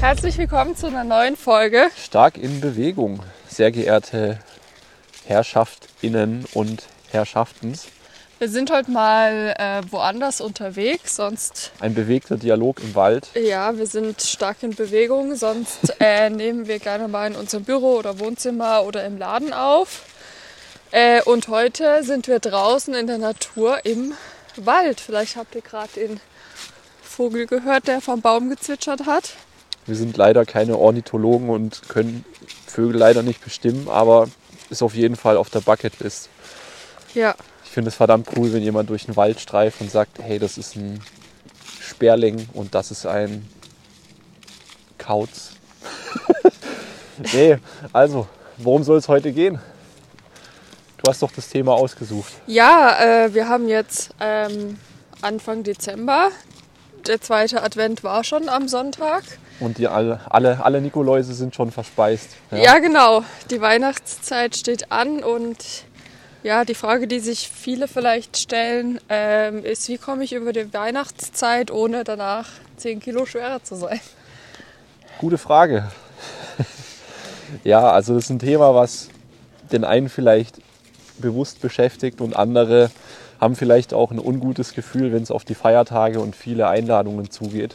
Herzlich willkommen zu einer neuen Folge. Stark in Bewegung, sehr geehrte Herrschaftinnen und Herrschaftens. Wir sind heute mal äh, woanders unterwegs, sonst Ein bewegter Dialog im Wald. ja, wir sind stark in Bewegung, sonst äh, nehmen wir gerne mal in unserem Büro oder Wohnzimmer oder im Laden auf. Äh, und heute sind wir draußen in der Natur im Wald. Vielleicht habt ihr gerade den Vogel gehört, der vom Baum gezwitschert hat. Wir sind leider keine Ornithologen und können Vögel leider nicht bestimmen, aber ist auf jeden Fall auf der Bucketlist. Ja, Ich finde es verdammt cool, wenn jemand durch den Wald streift und sagt, hey, das ist ein Sperling und das ist ein Kauz. nee, also, worum soll es heute gehen? Du hast doch das Thema ausgesucht. Ja, äh, wir haben jetzt ähm, Anfang Dezember. Der zweite Advent war schon am Sonntag. Und die alle, alle, alle Nikoläuse sind schon verspeist. Ja. genau. Die Weihnachtszeit steht an und ja, die Frage, die sich viele vielleicht stellen, ähm, ist, wie komme ich über die Weihnachtszeit, ohne danach 10 Kilo schwerer zu sein? Gute Frage. ja, also das ist ein Thema, was den einen vielleicht bewusst beschäftigt und andere haben vielleicht auch ein ungutes Gefühl, wenn es auf die Feiertage und viele Einladungen zugeht.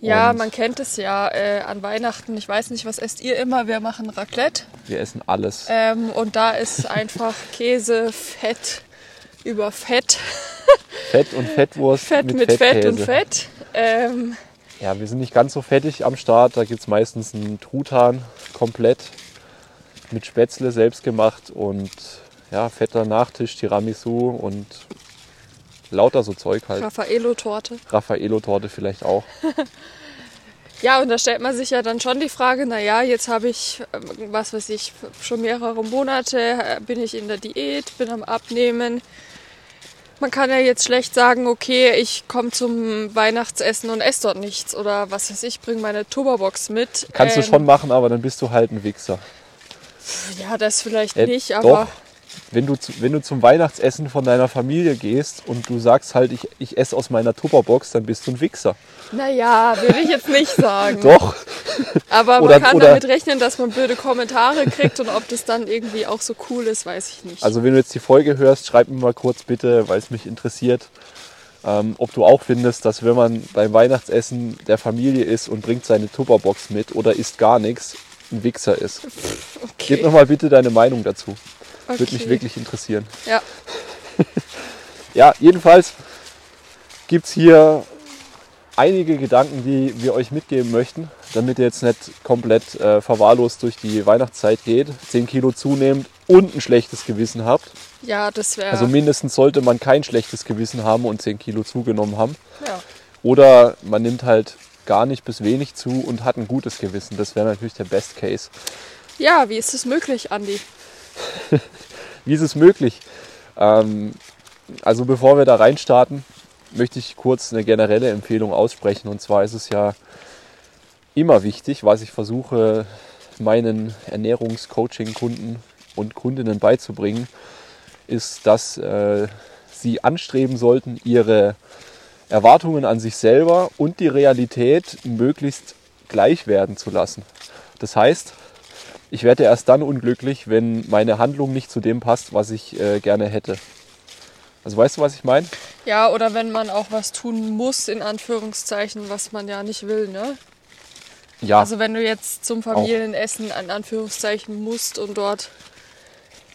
Ja, Und- man kennt es ja äh, an Weihnachten. Ich weiß nicht, was esst ihr immer? Wir machen Raclette. Wir essen alles. Ähm, und da ist einfach Käse, Fett über Fett. Fett und Fettwurst Fett mit, mit, Fett und Fett. Ähm, Ja, wir sind nicht ganz so fettig am Start. Da gibt es meistens einen Truthahn komplett mit Spätzle selbst gemacht und ja, fetter Nachtisch, Tiramisu und lauter so Zeug halt. Raffaello-Torte. Raffaello-Torte vielleicht auch. Ja, und da stellt man sich ja dann schon die Frage, naja, jetzt habe ich, ähm, was weiß ich, schon mehrere Monate äh, bin ich in der Diät, bin am Abnehmen. Man kann ja jetzt schlecht sagen, okay, ich komme zum Weihnachtsessen und esse dort nichts. Oder was weiß ich, bringe meine Tupperbox mit. Kannst Ähm, du schon machen, aber dann bist du halt ein Wichser. Ja, das vielleicht Äh, nicht, doch. Wenn du, wenn du zum Weihnachtsessen von deiner Familie gehst und du sagst halt, ich, ich esse aus meiner Tupperbox, dann bist du ein Wichser. naja, würde ich jetzt nicht sagen. Doch. Aber Oder- man kann oder- damit rechnen, dass man blöde Kommentare kriegt und ob das dann irgendwie auch so cool ist, weiß ich nicht. Also wenn du jetzt die Folge hörst, schreib mir mal kurz bitte, weil es mich interessiert, ähm, ob du auch findest, dass wenn man beim Weihnachtsessen der Familie ist und bringt seine Tupperbox mit oder isst gar nichts, ein Wichser ist. okay. Gib noch mal bitte deine Meinung dazu. Würde mich Okay. wirklich interessieren. Ja. Ja, jedenfalls gibt es hier einige Gedanken, die wir euch mitgeben möchten, damit ihr jetzt nicht komplett äh, verwahrlost durch die Weihnachtszeit geht, 10 Kilo zunehmend und ein schlechtes Gewissen habt. Ja, das wäre. Also mindestens sollte man kein schlechtes Gewissen haben und 10 Kilo zugenommen haben. ja. Oder man nimmt halt gar nicht bis wenig zu und hat ein gutes Gewissen. Das wäre natürlich der Best Case. ja, wie ist es möglich, Andi? Wie ist es möglich? Ähm, also bevor wir da reinstarten, möchte ich kurz eine generelle Empfehlung aussprechen. Und zwar ist es ja immer wichtig, was ich versuche meinen Ernährungscoaching-Kunden und Kundinnen beizubringen, ist, dass äh, sie anstreben sollten, ihre Erwartungen an sich selber und die Realität möglichst gleich werden zu lassen. Das heißt, ich werde erst dann unglücklich, wenn meine Handlung nicht zu dem passt, was ich äh, gerne hätte. Also weißt du, was ich meine? Ja, oder wenn man auch was tun muss, in Anführungszeichen, was man ja nicht will, ne? Ja, Also wenn du jetzt zum Familienessen in Anführungszeichen musst und dort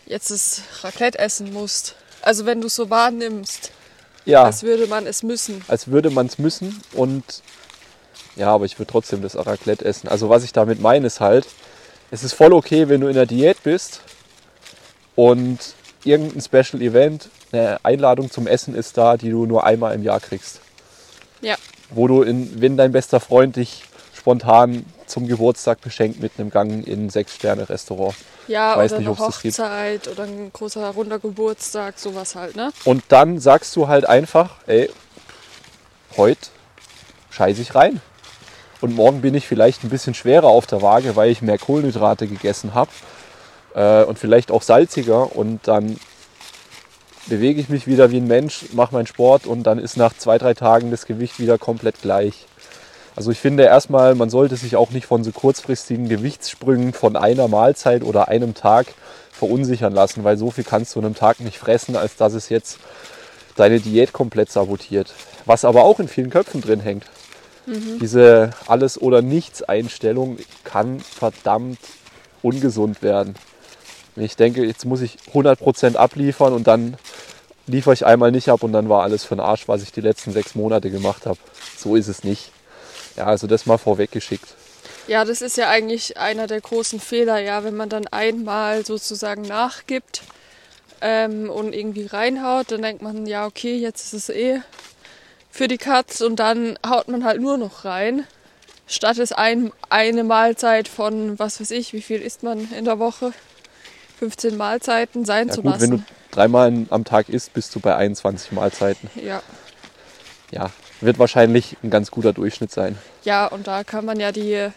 jetzt das Raclette essen musst. Also wenn du es so wahrnimmst, ja als würde man es müssen. als würde man es müssen. Und ja, aber ich würde trotzdem das Raclette essen. Also was ich damit meine ist halt, es ist voll okay, wenn du in der Diät bist und irgendein Special Event, eine Einladung zum Essen ist da, die du nur einmal im Jahr kriegst. Ja. Wo du, in, wenn dein bester Freund dich spontan zum Geburtstag beschenkt mit einem Gang in ein Sechs-Sterne-Restaurant. Ja, Weiß oder nicht, eine. Hochzeit oder ein großer runder Geburtstag, sowas halt, ne? Und dann sagst du halt einfach, ey, heute scheiße ich rein. Und morgen bin ich vielleicht ein bisschen schwerer auf der Waage, weil ich mehr Kohlenhydrate gegessen habe äh, und vielleicht auch salziger. Und dann bewege ich mich wieder wie ein Mensch, mache meinen Sport und dann ist nach zwei, drei Tagen das Gewicht wieder komplett gleich. Also ich finde erstmal, man sollte sich auch nicht von so kurzfristigen Gewichtssprüngen von einer Mahlzeit oder einem Tag verunsichern lassen, weil so viel kannst du an einem Tag nicht fressen, als dass es jetzt deine Diät komplett sabotiert. Was aber auch in vielen Köpfen drin hängt. Diese Alles- oder Nichts-Einstellung kann verdammt ungesund werden. Ich denke, jetzt muss ich 100% abliefern und dann liefere ich einmal nicht ab und dann war alles für den Arsch, was ich die letzten sechs Monate gemacht habe. So ist es nicht. Ja, also das mal vorweggeschickt. Ja, das ist ja eigentlich einer der großen Fehler, ja, wenn man dann einmal sozusagen nachgibt ähm, und irgendwie reinhaut, dann denkt man, ja, okay, jetzt ist es eh für die Katz und dann haut man halt nur noch rein, statt es ein, eine Mahlzeit von, was weiß ich, wie viel isst man in der Woche? 15 Mahlzeiten sein Ja zu gut, wenn du lassen. dreimal am Tag isst, bist du bei 21 Mahlzeiten. Ja. Ja, wird wahrscheinlich ein ganz guter Durchschnitt sein. ja, und da kann man ja die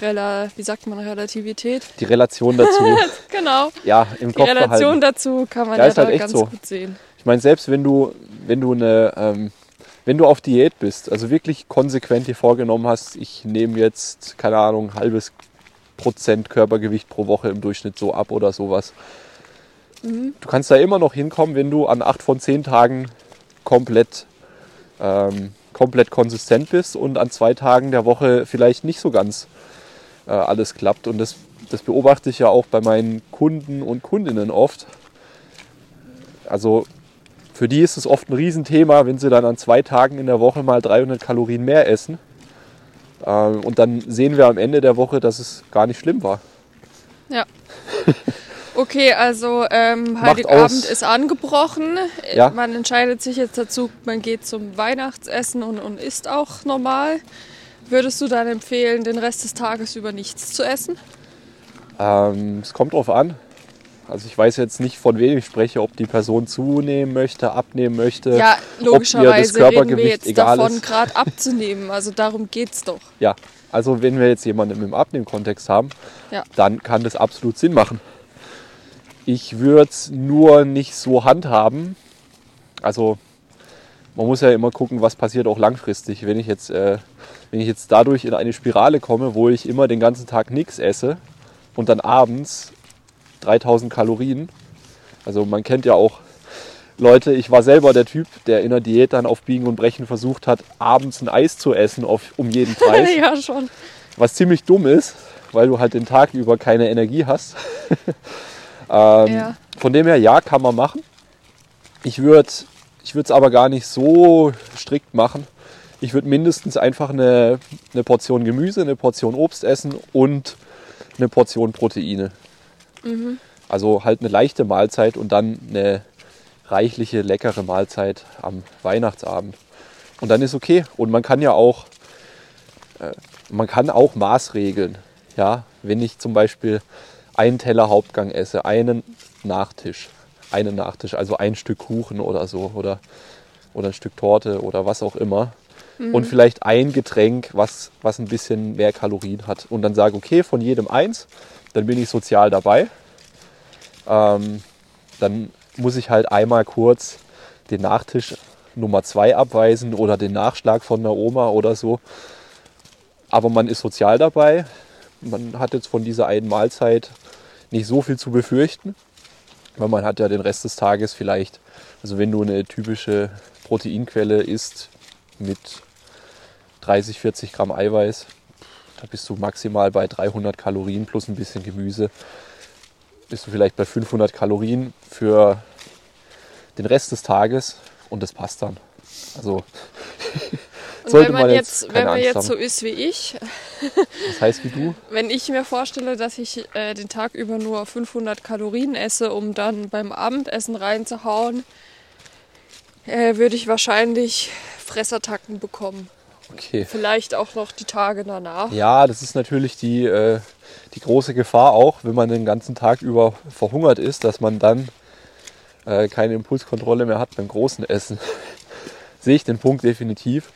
Rela wie sagt man, Relativität? Die Relation dazu, Genau. ja, im Die Kopf Relation behalten. dazu kann man Ja, ja, halt da echt ganz so. gut sehen. Ich meine, selbst wenn du, wenn du eine, ähm, wenn du auf Diät bist, also wirklich konsequent dir vorgenommen hast, ich nehme jetzt, keine Ahnung, halbes Prozent Körpergewicht pro Woche im Durchschnitt so ab oder sowas. Du kannst da immer noch hinkommen, wenn du an acht von zehn Tagen komplett, ähm, komplett konsistent bist und an zwei Tagen der Woche vielleicht nicht so ganz äh, alles klappt. Und das, das beobachte ich ja auch bei meinen Kunden und Kundinnen oft. Also für die ist es oft ein Riesenthema, wenn sie dann an zwei Tagen in der Woche mal 300 Kalorien mehr essen. Ähm, Und dann sehen wir am Ende der Woche, dass es gar nicht schlimm war. Ja. Okay, also ähm, Heiligabend ist angebrochen. Ja. Man entscheidet sich jetzt dazu, man geht zum Weihnachtsessen und, und isst auch normal. Würdest du dann empfehlen, den Rest des Tages über nichts zu essen? Ähm, es kommt drauf an. Also ich weiß jetzt nicht, von wem ich spreche, ob die Person zunehmen möchte, abnehmen möchte. Ja, logischerweise reden wir Körpergewicht jetzt davon, gerade abzunehmen. Also darum geht's doch. Ja, also wenn wir jetzt jemanden im Abnehmkontext haben, Ja. dann kann das absolut Sinn machen. Ich würde es nur nicht so handhaben. Also man muss ja immer gucken, was passiert auch langfristig. Wenn ich jetzt, äh, wenn ich jetzt dadurch in eine Spirale komme, wo ich immer den ganzen Tag nichts esse und dann abends 3000 Kalorien. Also man kennt ja auch Leute, ich war selber der Typ, der in der Diät dann auf Biegen und Brechen versucht hat, abends ein Eis zu essen auf, um jeden Preis. ja, schon. Was ziemlich dumm ist, weil du halt den Tag über keine Energie hast. ähm, Ja. Von dem her, ja, kann man machen. Ich würde ich es aber gar nicht so strikt machen. Ich würde mindestens einfach eine, eine Portion Gemüse, eine Portion Obst essen und eine Portion Proteine. Also halt eine leichte Mahlzeit und dann eine reichliche, leckere Mahlzeit am Weihnachtsabend. Und dann ist okay. Und man kann ja auch man kann auch Maßregeln. Ja, wenn ich zum Beispiel einen Teller Hauptgang esse, einen Nachtisch, einen Nachtisch, also ein Stück Kuchen oder so oder, oder ein Stück Torte oder was auch immer. Und vielleicht ein Getränk, was, was ein bisschen mehr Kalorien hat. Und dann sage, okay, von jedem eins, dann bin ich sozial dabei. Ähm, dann muss ich halt einmal kurz den Nachtisch Nummer zwei abweisen oder den Nachschlag von der Oma oder so. Aber man ist sozial dabei. Man hat jetzt von dieser einen Mahlzeit nicht so viel zu befürchten, weil man hat ja den Rest des Tages vielleicht, also wenn du eine typische Proteinquelle isst mit 30, 40 Gramm Eiweiß, da bist du maximal bei 300 Kalorien plus ein bisschen Gemüse. Bist du vielleicht bei 500 Kalorien für den Rest des Tages und das passt dann. Also sollte wenn man jetzt, jetzt wenn man Angst jetzt haben. so ist wie ich, Das heißt wie du? wenn ich mir vorstelle, dass ich äh, den Tag über nur 500 Kalorien esse, um dann beim Abendessen reinzuhauen, äh, würde ich wahrscheinlich Fressattacken bekommen. Okay. Vielleicht auch noch die Tage danach. Ja, das ist natürlich die, äh, die große Gefahr auch, wenn man den ganzen Tag über verhungert ist, dass man dann äh, keine Impulskontrolle mehr hat beim großen Essen. Sehe ich den Punkt definitiv.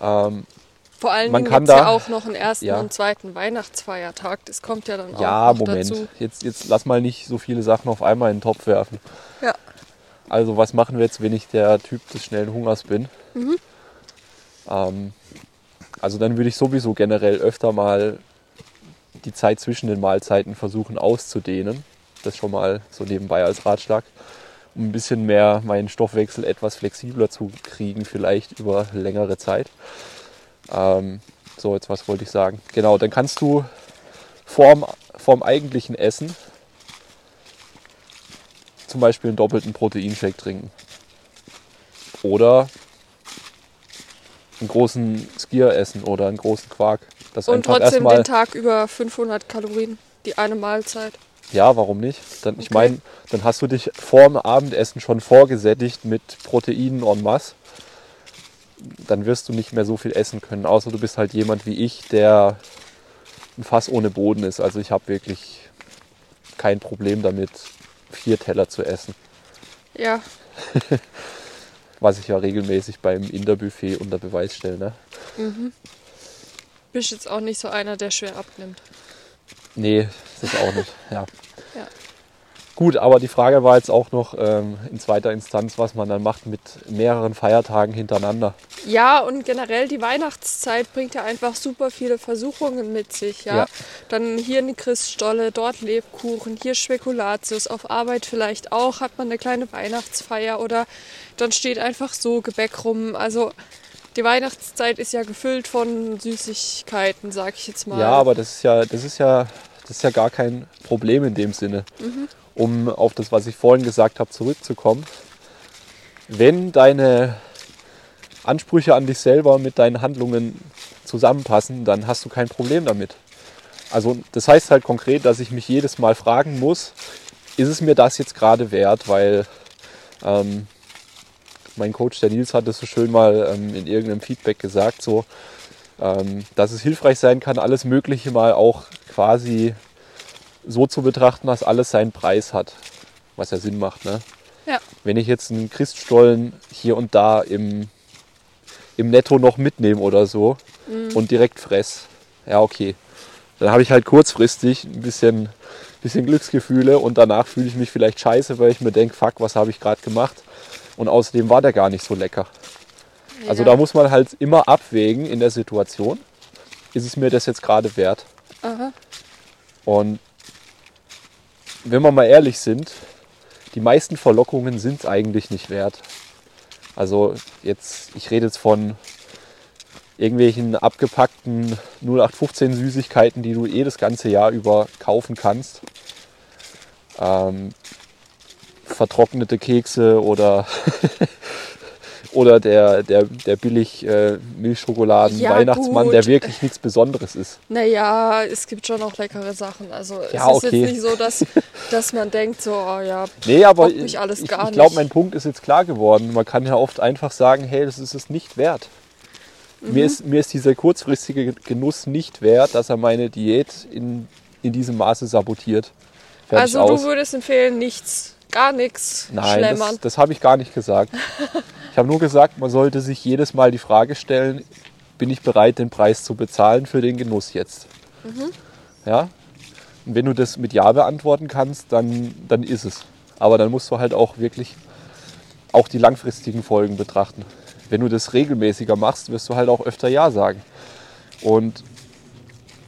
Ähm, Vor allen Man kann gibt es ja auch noch einen ersten Ja. und zweiten Weihnachtsfeiertag. Das kommt ja dann ja, auch noch Moment. dazu. Jetzt, jetzt lass mal nicht so viele Sachen auf einmal in den Topf werfen. Ja. Also was machen wir jetzt, wenn ich der Typ des schnellen Hungers bin? Mhm. Ähm, Also dann würde ich sowieso generell öfter mal die Zeit zwischen den Mahlzeiten versuchen auszudehnen. Das schon mal so nebenbei als Ratschlag, um ein bisschen mehr meinen Stoffwechsel etwas flexibler zu kriegen, vielleicht über längere Zeit. Ähm, so, jetzt was wollte ich sagen? Genau, dann kannst du vorm, vorm eigentlichen Essen zum Beispiel einen doppelten Proteinshake trinken. Oder einen großen Skier essen oder einen großen Quark. Das Und trotzdem den Tag über 500 Kalorien, die eine Mahlzeit. Ja, warum nicht? Dann, Ich Okay. meine, dann hast du dich vor dem Abendessen schon vorgesättigt mit Proteinen en masse. Dann wirst du nicht mehr so viel essen können, außer du bist halt jemand wie ich, der ein Fass ohne Boden ist. Also ich habe wirklich kein Problem damit, vier Teller zu essen, Ja, was ich ja regelmäßig beim Inderbuffet unter Beweis stelle. Ne? bist jetzt auch nicht so einer, der schwer abnimmt. Nee, das ist auch nicht. Ja. Gut, aber die Frage war jetzt auch noch ähm, in zweiter Instanz, was man dann macht mit mehreren Feiertagen hintereinander. Ja, und generell die Weihnachtszeit bringt ja einfach super viele Versuchungen mit sich. Ja? Ja. Dann hier eine Christstolle, dort Lebkuchen, hier Spekulatius, auf Arbeit vielleicht auch, hat man eine kleine Weihnachtsfeier oder dann steht einfach so Gebäck rum. Also die Weihnachtszeit ist ja gefüllt von Süßigkeiten, sag ich jetzt mal. Ja, aber das ist ja, das ist ja, das ist ja gar kein Problem in dem Sinne. Um auf das, was ich vorhin gesagt habe, zurückzukommen. Wenn deine Ansprüche an dich selber mit deinen Handlungen zusammenpassen, dann hast du kein Problem damit. Also das heißt halt konkret, dass ich mich jedes Mal fragen muss, ist es mir das jetzt gerade wert, weil ähm, mein Coach, der Nils, hat es so schön mal ähm, in irgendeinem Feedback gesagt, so, ähm, dass es hilfreich sein kann, alles Mögliche mal auch quasi so zu betrachten, dass alles seinen Preis hat, was ja Sinn macht. Ne? Ja. Wenn ich jetzt einen Christstollen hier und da im, im Netto noch mitnehme oder so und direkt fress, ja okay, dann habe ich halt kurzfristig ein bisschen, bisschen Glücksgefühle und danach fühle ich mich vielleicht scheiße, weil ich mir denke, fuck, was habe ich gerade gemacht? Und außerdem war der gar nicht so lecker. Also Ja. da muss man halt immer abwägen in der Situation. Ist es mir das jetzt gerade wert? Aha. Und wenn wir mal ehrlich sind, die meisten Verlockungen sind es eigentlich nicht wert. Also jetzt, ich rede jetzt von irgendwelchen abgepackten 0815 Süßigkeiten, die du eh das ganze Jahr über kaufen kannst. Ähm, vertrocknete Kekse oder oder der, der, der billig äh, Milchschokoladen Ja, der wirklich nichts Besonderes ist. Naja, es gibt schon auch leckere Sachen. Also Ja, es ist okay. jetzt nicht so, dass, dass man denkt, so, oh ja, Nee, aber mich alles ich, gar ich glaube, nicht. mein Punkt ist jetzt klar geworden. Man kann ja oft einfach sagen, hey, das ist es nicht wert. Mhm. Mir, ist, mir ist dieser kurzfristige Genuss nicht wert, dass er meine Diät in, in diesem Maße sabotiert. Fertig also aus. du würdest empfehlen, nichts, gar nichts Nein, schlemmern. das, das habe ich gar nicht gesagt. Ich habe nur gesagt, man sollte sich jedes Mal die Frage stellen, bin ich bereit, den Preis zu bezahlen für den Genuss jetzt? Mhm. Ja? Und wenn du das mit Ja beantworten kannst, dann, dann ist es. Aber dann musst du halt auch wirklich auch die langfristigen Folgen betrachten. Wenn du das regelmäßiger machst, wirst du halt auch öfter Ja sagen. Und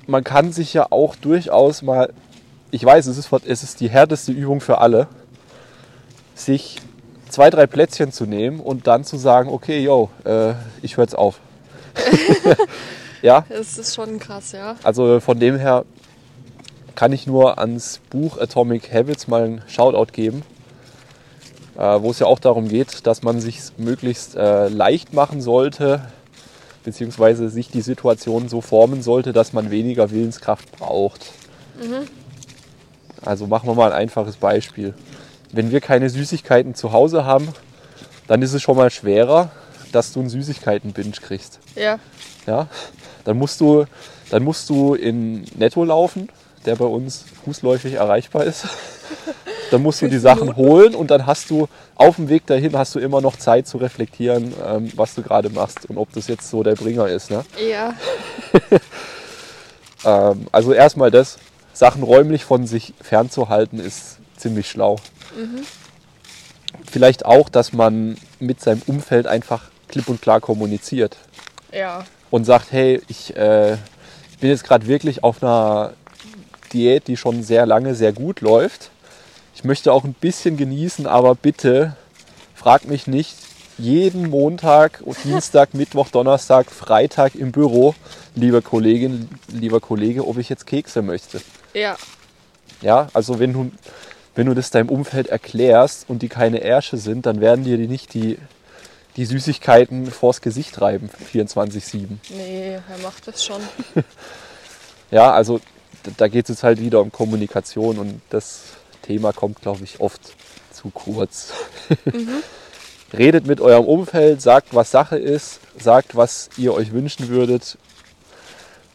man kann sich ja auch durchaus mal, ich weiß, es ist, es ist die härteste Übung für alle, sich zwei, drei Plätzchen zu nehmen und dann zu sagen, okay, yo, äh, ich höre jetzt auf. ja, Das ist schon krass, ja. also von dem her kann ich nur ans Buch Atomic Habits mal einen Shoutout geben, äh, wo es ja auch darum geht, dass man sich möglichst äh, leicht machen sollte, beziehungsweise sich die Situation so formen sollte, dass man weniger Willenskraft braucht. Also machen wir mal ein einfaches Beispiel. Wenn wir keine Süßigkeiten zu Hause haben, dann ist es schon mal schwerer, dass du einen Süßigkeiten-Binge kriegst. Ja, Ja? Dann, musst du, dann musst du in Netto laufen, der bei uns fußläufig erreichbar ist. Dann musst du die Sachen holen und dann hast du auf dem Weg dahin hast du immer noch Zeit zu reflektieren, ähm, was du gerade machst und ob das jetzt so der Bringer ist. Ne? ja, Ähm, also erstmal das, Sachen räumlich von sich fernzuhalten, ist ziemlich schlau. Vielleicht auch, dass man mit seinem Umfeld einfach klipp und klar kommuniziert. ja. und sagt, hey, ich, äh, ich bin jetzt gerade wirklich auf einer Diät, die schon sehr lange sehr gut läuft. Ich möchte auch ein bisschen genießen, aber bitte frag mich nicht jeden Montag, Dienstag, Mittwoch, Donnerstag, Freitag im Büro, liebe Kollegin, lieber Kollege, ob ich jetzt Kekse möchte. Ja. Ja, also wenn du, wenn du das deinem Umfeld erklärst und die keine Ärsche sind, dann werden dir die nicht die, die Süßigkeiten vors Gesicht reiben, 24-7. Nee, er macht das schon. Ja, also da geht es jetzt halt wieder um Kommunikation und das Thema kommt, glaube ich, oft zu kurz. Redet mit eurem Umfeld, sagt, was Sache ist, sagt, was ihr euch wünschen würdet,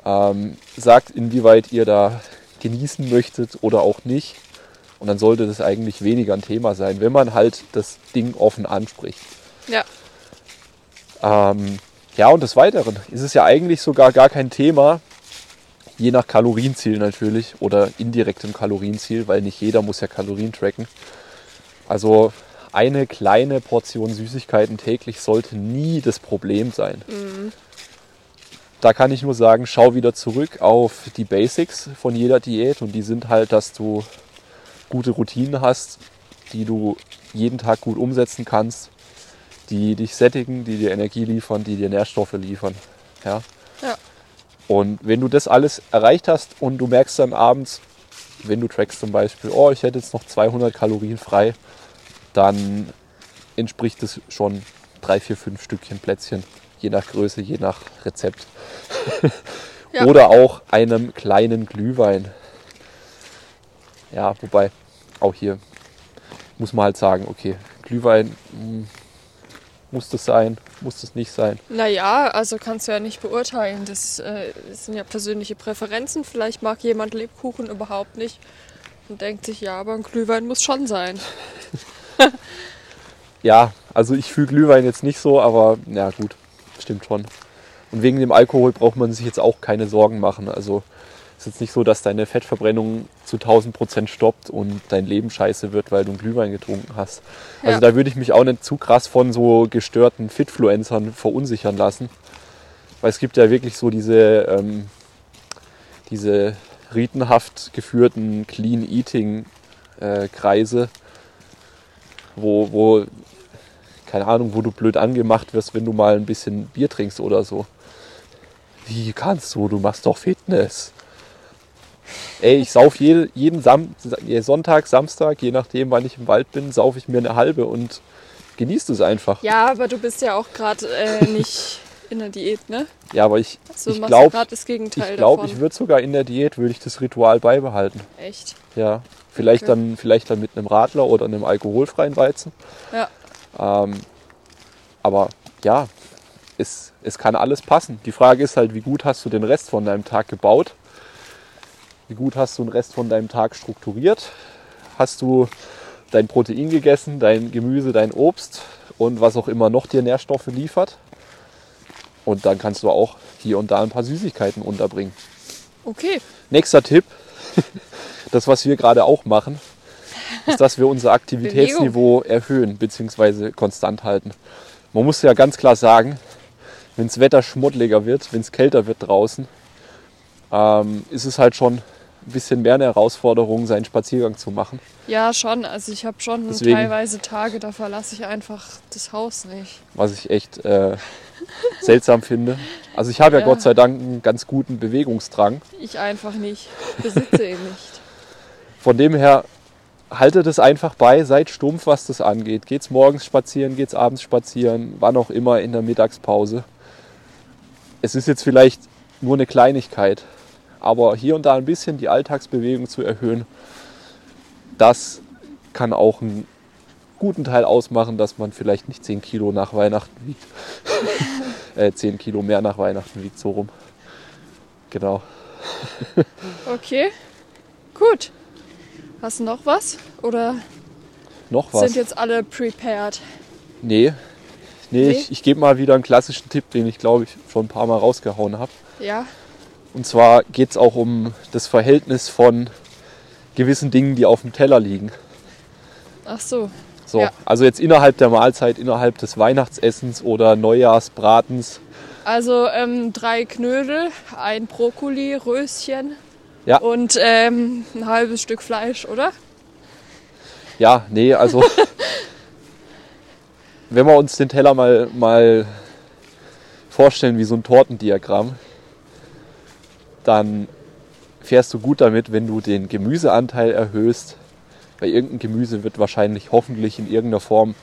ähm, sagt, inwieweit ihr da genießen möchtet oder auch nicht. Und dann sollte das eigentlich weniger ein Thema sein, wenn man halt das Ding offen anspricht. Ja. Ähm, ja, und des Weiteren ist es ja eigentlich sogar gar kein Thema, je nach Kalorienziel natürlich oder indirektem Kalorienziel, weil nicht jeder muss ja Kalorien tracken. Also eine kleine Portion Süßigkeiten täglich sollte nie das Problem sein. Da kann ich nur sagen, schau wieder zurück auf die Basics von jeder Diät und die sind halt, dass du gute Routinen hast, die du jeden Tag gut umsetzen kannst, die dich sättigen, die dir Energie liefern, die dir Nährstoffe liefern. Ja? Ja. Und wenn du das alles erreicht hast und du merkst dann abends, wenn du trackst zum Beispiel, oh, ich hätte jetzt noch 200 Kalorien frei, dann entspricht es schon drei, vier, fünf Stückchen Plätzchen, je nach Größe, je nach Rezept. Ja. Oder auch einem kleinen Glühwein. Ja, wobei auch hier muss man halt sagen, okay, Glühwein hm, muss das sein, muss das nicht sein. Naja, also kannst du ja nicht beurteilen. Das, äh, das sind ja persönliche Präferenzen. Vielleicht mag jemand Lebkuchen überhaupt nicht und denkt sich, ja, aber ein Glühwein muss schon sein. Ja, also ich fühle Glühwein jetzt nicht so, aber ja gut, stimmt schon. Und wegen dem Alkohol braucht man sich jetzt auch keine Sorgen machen. Also es ist jetzt nicht so, dass deine Fettverbrennung zu 1000 Prozent stoppt und dein Leben scheiße wird, weil du einen Glühwein getrunken hast. Also Ja. da würde ich mich auch nicht zu krass von so gestörten Fitfluencern verunsichern lassen. Weil es gibt ja wirklich so diese, ähm, diese ritenhaft geführten Clean Eating äh, Kreise, wo, wo, keine Ahnung, wo du blöd angemacht wirst, wenn du mal ein bisschen Bier trinkst oder so. Wie kannst du? Du machst doch Fitness. Ey, ich sauf jede, jeden Sam Sonntag, Samstag, je nachdem, wann ich im Wald bin, sauf ich mir eine halbe und genießt es einfach. Ja, aber du bist ja auch gerade äh, nicht in der Diät, ne? Ja, aber ich, Also ich glaube, gerade das Gegenteil ich, glaub, davon. ich würde sogar in der Diät, würde ich das Ritual beibehalten. Echt. Ja, vielleicht, Okay. dann, vielleicht dann mit einem Radler oder einem alkoholfreien Weizen. Ja. Ähm, aber ja, es, es kann alles passen. Die Frage ist halt, wie gut hast du den Rest von deinem Tag gebaut? Wie gut hast du den Rest von deinem Tag strukturiert? Hast du dein Protein gegessen, dein Gemüse, dein Obst und was auch immer noch dir Nährstoffe liefert? Und dann kannst du auch hier und da ein paar Süßigkeiten unterbringen. Okay. Nächster Tipp, das was wir gerade auch machen, ist, dass wir unser Aktivitätsniveau erhöhen bzw. konstant halten. Man muss ja ganz klar sagen, wenn das Wetter schmuddeliger wird, wenn es kälter wird draußen, ähm, ist es halt schon ein bisschen mehr eine Herausforderung, seinen Spaziergang zu machen. Ja, schon. Also ich habe schon Deswegen- teilweise Tage, da verlasse ich einfach das Haus nicht. was ich echt äh, seltsam finde. Also ich habe ja, Ja. Gott sei Dank einen ganz guten Bewegungsdrang. Ich einfach nicht. Besitze ihn nicht. Von dem her haltet es einfach bei, seid stumpf, was das angeht. Geht's morgens spazieren, geht's abends spazieren, wann auch immer in der Mittagspause. Es ist jetzt vielleicht nur eine Kleinigkeit, aber hier und da ein bisschen die Alltagsbewegung zu erhöhen, das kann auch einen guten Teil ausmachen, dass man vielleicht nicht 10 Kilo nach Weihnachten wiegt. äh, 10 Kilo mehr nach Weihnachten wiegt, so rum. Genau. Okay. Gut. Hast du noch was? Oder Noch was? sind jetzt alle prepared? Nee. Nee, Nee? ich, ich gebe mal wieder einen klassischen Tipp, den ich glaube ich schon ein paar Mal rausgehauen habe. Ja. Und zwar geht es auch um das Verhältnis von gewissen Dingen, die auf dem Teller liegen. Ach so. So, Ja. also jetzt innerhalb der Mahlzeit, innerhalb des Weihnachtsessens oder Neujahrsbratens Also ähm, drei Knödel, ein Brokkoli, Röschen Ja. und ähm, ein halbes Stück Fleisch, oder? Ja, nee, also wenn wir uns den Teller mal, mal vorstellen wie so ein Tortendiagramm, dann fährst du gut damit, wenn du den Gemüseanteil erhöhst. Weil irgendein Gemüse wird wahrscheinlich hoffentlich in irgendeiner Form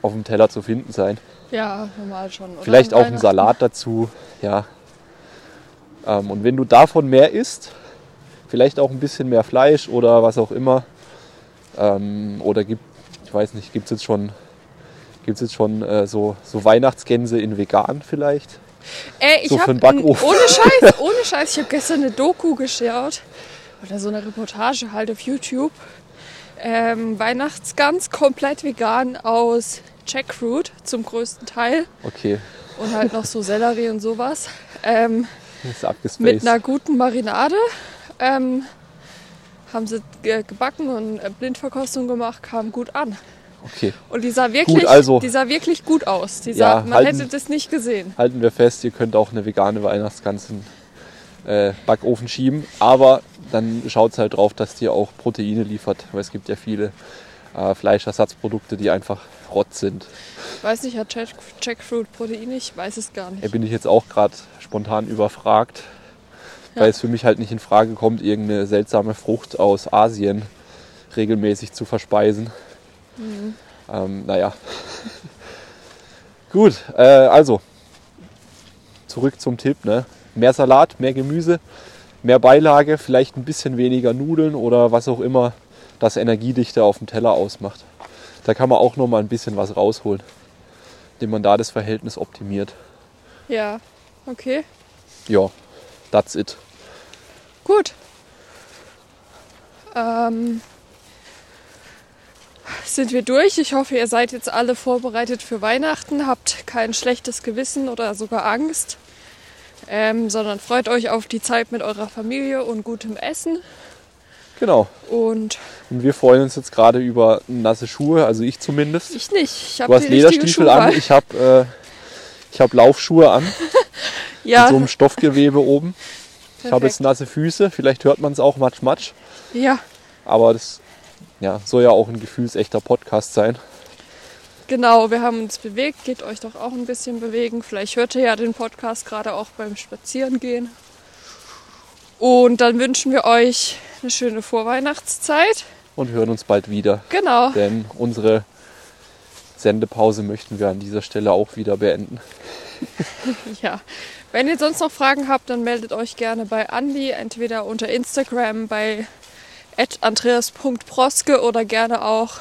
auf dem Teller zu finden sein. Ja, normal schon. Oder? Vielleicht auch ein Weihnachten. Salat dazu, ja. Ähm, und wenn du davon mehr isst, vielleicht auch ein bisschen mehr Fleisch oder was auch immer, ähm, oder gibt, ich weiß nicht, gibt es jetzt schon, gibt's jetzt schon äh, so, so Weihnachtsgänse in vegan vielleicht? Ey, ich so für hab einen Backofen. n- Ohne Scheiß, ohne Scheiß. Ich habe gestern eine Doku geschaut. Oder so eine Reportage halt auf YouTube. Ähm, Weihnachtsgans komplett vegan aus Jackfruit zum größten Teil. Okay, Und halt noch so Sellerie und sowas. Ähm, mit einer guten Marinade. Ähm, haben sie ge- gebacken und äh, Blindverkostung gemacht, kam gut an. Okay, Und die sah wirklich, also- die sah wirklich gut aus. Die Ja, sah, man halten- hätte das nicht gesehen. halten wir fest, ihr könnt auch eine vegane Weihnachtsgans in äh, Backofen schieben, aber dann schaut halt drauf, dass die auch Proteine liefert, weil es gibt ja viele äh, Fleischersatzprodukte, die einfach Rott sind. Weiß nicht, hat Jack, Jackfruit Proteine? Ich weiß es gar Da nicht. bin ich jetzt auch gerade spontan überfragt, Ja. weil es für mich halt nicht in Frage kommt, irgendeine seltsame Frucht aus Asien regelmäßig zu verspeisen. Mhm. Ähm, naja. Gut, äh, also zurück zum Tipp. Ne? Mehr Salat, mehr Gemüse, mehr Beilage, vielleicht ein bisschen weniger Nudeln oder was auch immer das Energiedichte auf dem Teller ausmacht. Da kann man auch noch mal ein bisschen was rausholen, indem man da das Verhältnis optimiert. Ja, okay. Ja, that's it. Gut. Ähm, sind wir durch. Ich hoffe, ihr seid jetzt alle vorbereitet für Weihnachten, habt kein schlechtes Gewissen oder sogar Angst, ähm, sondern freut euch auf die Zeit mit eurer Familie und gutem Essen. Genau. Und Und wir freuen uns jetzt gerade über nasse Schuhe, also ich zumindest. ich nicht. Ich Du habe hast Lederstiefel an, ich habe äh, ich hab Laufschuhe an, Ja, mit so einem Stoffgewebe oben. Ich habe jetzt perfekt. nasse Füße, vielleicht hört man es auch matsch matsch, ja, aber das ja, soll ja auch ein gefühlsechter Podcast sein. genau. Wir haben uns bewegt. Geht euch doch auch ein bisschen bewegen. Vielleicht hört ihr ja den Podcast gerade auch beim Spazierengehen. Und dann wünschen wir euch eine schöne Vorweihnachtszeit. Und hören uns bald wieder, Genau. denn unsere Sendepause möchten wir an dieser Stelle auch wieder beenden. Ja. Wenn ihr sonst noch Fragen habt, dann meldet euch gerne bei Andi, entweder unter Instagram bei andreas.proske oder gerne auch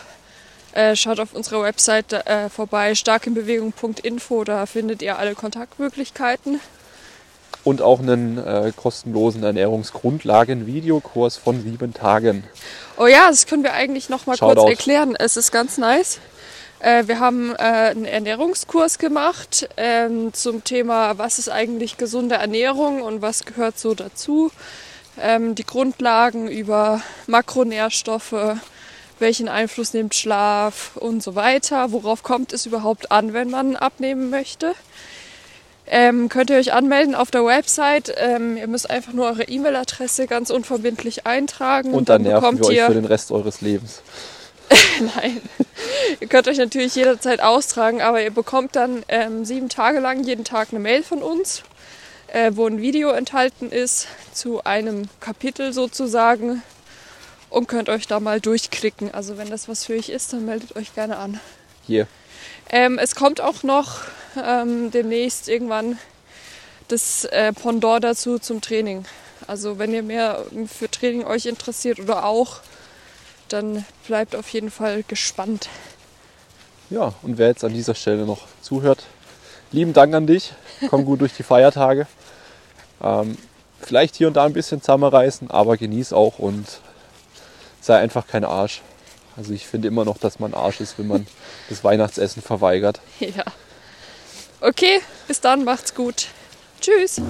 äh, schaut auf unserer Website äh, vorbei, starkinbewegung.info, da findet ihr alle Kontaktmöglichkeiten. Und auch einen äh, kostenlosen Ernährungsgrundlagen-Videokurs von sieben Tagen. Oh ja, das können wir eigentlich noch mal Shoutout. kurz erklären. Es ist ganz nice. Äh, wir haben äh, einen Ernährungskurs gemacht ähm, zum Thema, was ist eigentlich gesunde Ernährung und was gehört so dazu. Ähm, die Grundlagen über Makronährstoffe, welchen Einfluss nimmt Schlaf und so weiter. Worauf kommt es überhaupt an, wenn man abnehmen möchte? Ähm, könnt ihr euch anmelden auf der Website. Ähm, ihr müsst einfach nur eure E-Mail-Adresse ganz unverbindlich eintragen. Und dann nerven bekommt wir euch für den Rest eures Lebens. Nein. ihr könnt euch natürlich jederzeit austragen, aber ihr bekommt dann ähm, sieben Tage lang jeden Tag eine Mail von uns, äh, wo ein Video enthalten ist zu einem Kapitel sozusagen und könnt euch da mal durchklicken. Also wenn das was für euch ist, dann meldet euch gerne an. Hier. Ähm, es kommt auch noch ähm, demnächst irgendwann das äh, Pendant dazu zum Training. Also wenn ihr mehr für Training euch interessiert oder auch, dann bleibt auf jeden Fall gespannt. Ja, und wer jetzt an dieser Stelle noch zuhört, lieben Dank an dich. Komm gut durch die Feiertage. Ähm, vielleicht hier und da ein bisschen zusammenreißen, aber genieß auch und sei einfach kein Arsch. Also ich finde immer noch, dass man Arsch ist, wenn man das Weihnachtsessen verweigert. Ja. Okay, bis dann, macht's gut. Tschüss.